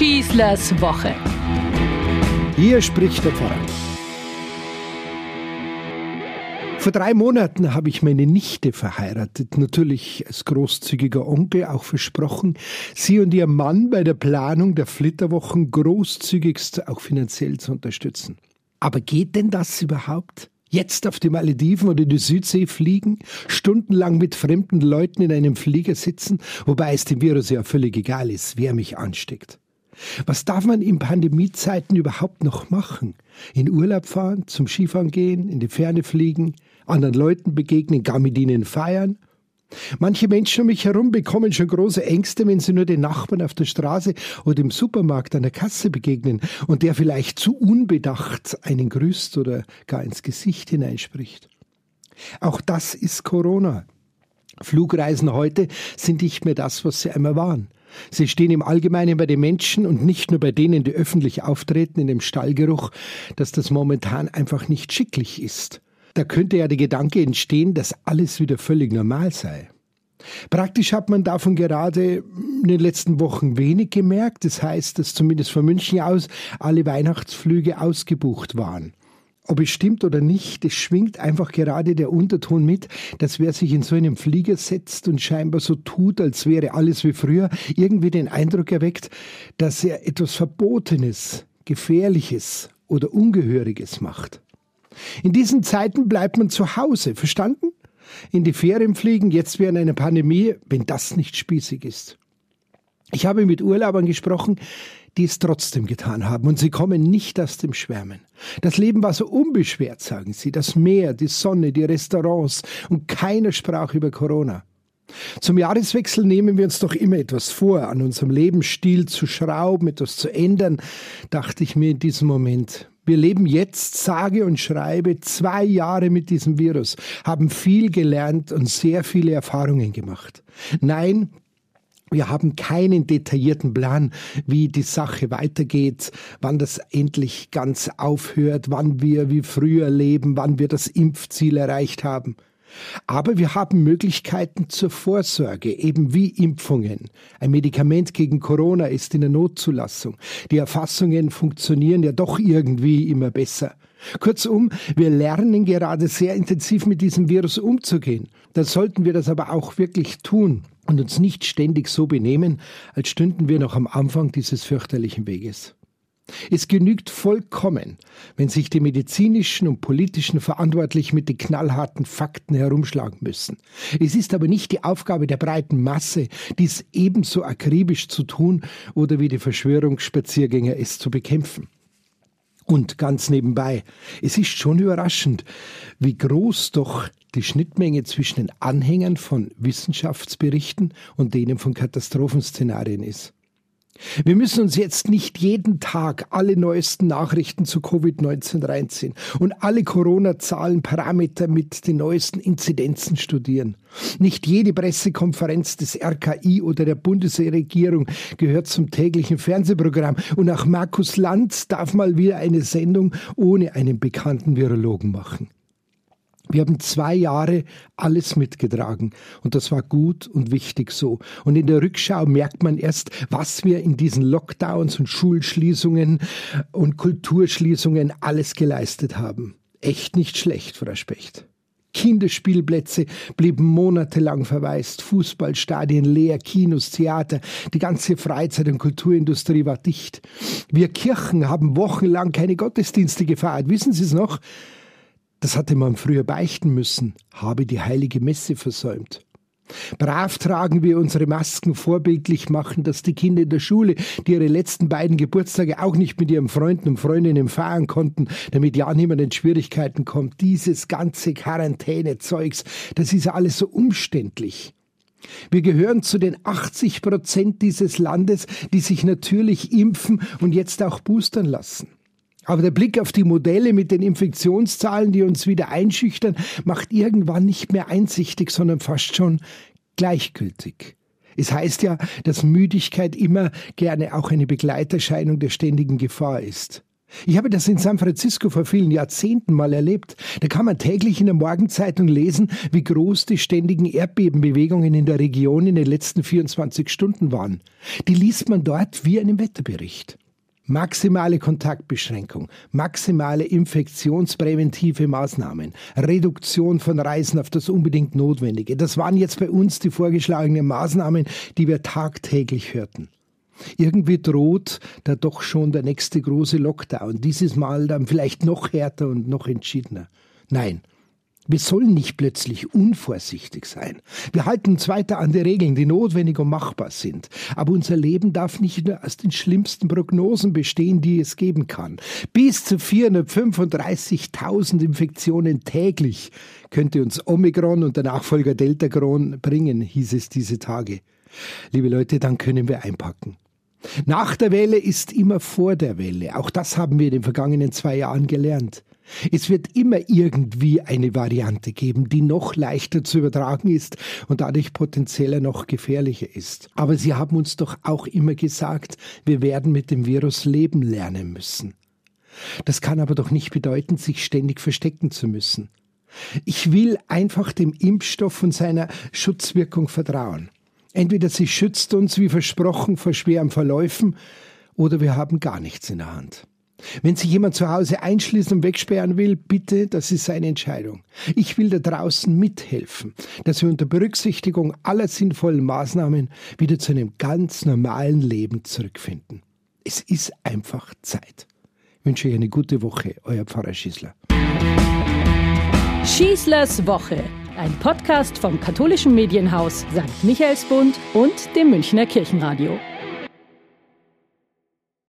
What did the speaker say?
Schießlers Woche. Hier spricht der Pfarrer. Vor drei Monaten habe ich meine Nichte verheiratet, natürlich als großzügiger Onkel auch versprochen, sie und ihr Mann bei der Planung der Flitterwochen großzügigst auch finanziell zu unterstützen. Aber geht denn das überhaupt? Jetzt auf die Malediven oder die Südsee fliegen, stundenlang mit fremden Leuten in einem Flieger sitzen, wobei es dem Virus ja völlig egal ist, wer mich ansteckt. Was darf man in Pandemiezeiten überhaupt noch machen? In Urlaub fahren, zum Skifahren gehen, in die Ferne fliegen, anderen Leuten begegnen, gar mit ihnen feiern? Manche Menschen um mich herum bekommen schon große Ängste, wenn sie nur den Nachbarn auf der Straße oder im Supermarkt an der Kasse begegnen und der vielleicht zu unbedacht einen grüßt oder gar ins Gesicht hineinspricht. Auch das ist Corona. Flugreisen heute sind nicht mehr das, was sie einmal waren. Sie stehen im Allgemeinen bei den Menschen und nicht nur bei denen, die öffentlich auftreten, in dem Stallgeruch, dass das momentan einfach nicht schicklich ist. Da könnte ja der Gedanke entstehen, dass alles wieder völlig normal sei. Praktisch hat man davon gerade in den letzten Wochen wenig gemerkt. Das heißt, dass zumindest von München aus alle Weihnachtsflüge ausgebucht waren. Ob es stimmt oder nicht, es schwingt einfach gerade der Unterton mit, dass wer sich in so einem Flieger setzt und scheinbar so tut, als wäre alles wie früher, irgendwie den Eindruck erweckt, dass er etwas Verbotenes, Gefährliches oder Ungehöriges macht. In diesen Zeiten bleibt man zu Hause, verstanden? In die Ferien fliegen, jetzt während einer Pandemie, wenn das nicht spießig ist. Ich habe mit Urlaubern gesprochen, die es trotzdem getan haben und sie kommen nicht aus dem Schwärmen. Das Leben war so unbeschwert, sagen sie, das Meer, die Sonne, die Restaurants und keiner sprach über Corona. Zum Jahreswechsel nehmen wir uns doch immer etwas vor, an unserem Lebensstil zu schrauben, etwas zu ändern, dachte ich mir in diesem Moment. Wir leben jetzt, sage und schreibe, zwei Jahre mit diesem Virus, haben viel gelernt und sehr viele Erfahrungen gemacht. Nein, wir haben keinen detaillierten Plan, wie die Sache weitergeht, wann das endlich ganz aufhört, wann wir wie früher leben, wann wir das Impfziel erreicht haben. Aber wir haben Möglichkeiten zur Vorsorge, eben wie Impfungen. Ein Medikament gegen Corona ist in der Notzulassung. Die Erfassungen funktionieren ja doch irgendwie immer besser. Kurzum, wir lernen gerade sehr intensiv mit diesem Virus umzugehen. Dann sollten wir das aber auch wirklich tun und uns nicht ständig so benehmen, als stünden wir noch am Anfang dieses fürchterlichen Weges. Es genügt vollkommen, wenn sich die medizinischen und politischen Verantwortlichen mit den knallharten Fakten herumschlagen müssen. Es ist aber nicht die Aufgabe der breiten Masse, dies ebenso akribisch zu tun oder wie die Verschwörungsspaziergänger es zu bekämpfen. Und ganz nebenbei, es ist schon überraschend, wie groß doch die Schnittmenge zwischen den Anhängern von Wissenschaftsberichten und denen von Katastrophenszenarien ist. Wir müssen uns jetzt nicht jeden Tag alle neuesten Nachrichten zu Covid-19 reinziehen und alle Corona-Zahlen, Parameter mit den neuesten Inzidenzen studieren. Nicht jede Pressekonferenz des RKI oder der Bundesregierung gehört zum täglichen Fernsehprogramm und auch Markus Lanz darf mal wieder eine Sendung ohne einen bekannten Virologen machen. Wir haben zwei Jahre alles mitgetragen und das war gut und wichtig so. Und in der Rückschau merkt man erst, was wir in diesen Lockdowns und Schulschließungen und Kulturschließungen alles geleistet haben. Echt nicht schlecht, Frau Specht. Kinderspielplätze blieben monatelang verwaist, Fußballstadien leer, Kinos, Theater, die ganze Freizeit- und Kulturindustrie war dicht. Wir Kirchen haben wochenlang keine Gottesdienste gefeiert, wissen Sie es noch? Das hatte man früher beichten müssen, habe die heilige Messe versäumt. Brav tragen wir unsere Masken vorbildlich machen, dass die Kinder in der Schule, die ihre letzten beiden Geburtstage auch nicht mit ihren Freunden und Freundinnen feiern konnten, damit ja niemand in Schwierigkeiten kommt. Dieses ganze Quarantänezeugs, das ist ja alles so umständlich. Wir gehören zu den 80 Prozent dieses Landes, die sich natürlich impfen und jetzt auch boostern lassen. Aber der Blick auf die Modelle mit den Infektionszahlen, die uns wieder einschüchtern, macht irgendwann nicht mehr einsichtig, sondern fast schon gleichgültig. Es heißt ja, dass Müdigkeit immer gerne auch eine Begleiterscheinung der ständigen Gefahr ist. Ich habe das in San Francisco vor vielen Jahrzehnten mal erlebt. Da kann man täglich in der Morgenzeitung lesen, wie groß die ständigen Erdbebenbewegungen in der Region in den letzten 24 Stunden waren. Die liest man dort wie einen Wetterbericht. Maximale Kontaktbeschränkung, maximale infektionspräventive Maßnahmen, Reduktion von Reisen auf das unbedingt Notwendige. Das waren jetzt bei uns die vorgeschlagenen Maßnahmen, die wir tagtäglich hörten. Irgendwie droht da doch schon der nächste große Lockdown, dieses Mal dann vielleicht noch härter und noch entschiedener. Nein, wir sollen nicht plötzlich unvorsichtig sein. Wir halten uns weiter an die Regeln, die notwendig und machbar sind. Aber unser Leben darf nicht nur aus den schlimmsten Prognosen bestehen, die es geben kann. Bis zu 435.000 Infektionen täglich könnte uns Omikron und der Nachfolger Deltagron bringen, hieß es diese Tage. Liebe Leute, dann können wir einpacken. Nach der Welle ist immer vor der Welle. Auch das haben wir in den vergangenen zwei Jahren gelernt. Es wird immer irgendwie eine Variante geben, die noch leichter zu übertragen ist und dadurch potenzieller noch gefährlicher ist. Aber Sie haben uns doch auch immer gesagt, wir werden mit dem Virus leben lernen müssen. Das kann aber doch nicht bedeuten, sich ständig verstecken zu müssen. Ich will einfach dem Impfstoff und seiner Schutzwirkung vertrauen. Entweder sie schützt uns wie versprochen vor schweren Verläufen oder wir haben gar nichts in der Hand. Wenn sich jemand zu Hause einschließen und wegsperren will, bitte, das ist seine Entscheidung. Ich will da draußen mithelfen, dass wir unter Berücksichtigung aller sinnvollen Maßnahmen wieder zu einem ganz normalen Leben zurückfinden. Es ist einfach Zeit. Ich wünsche euch eine gute Woche, euer Pfarrer Schießler. Schießlers Woche ein Podcast vom katholischen Medienhaus St. Michaelsbund und dem Münchner Kirchenradio.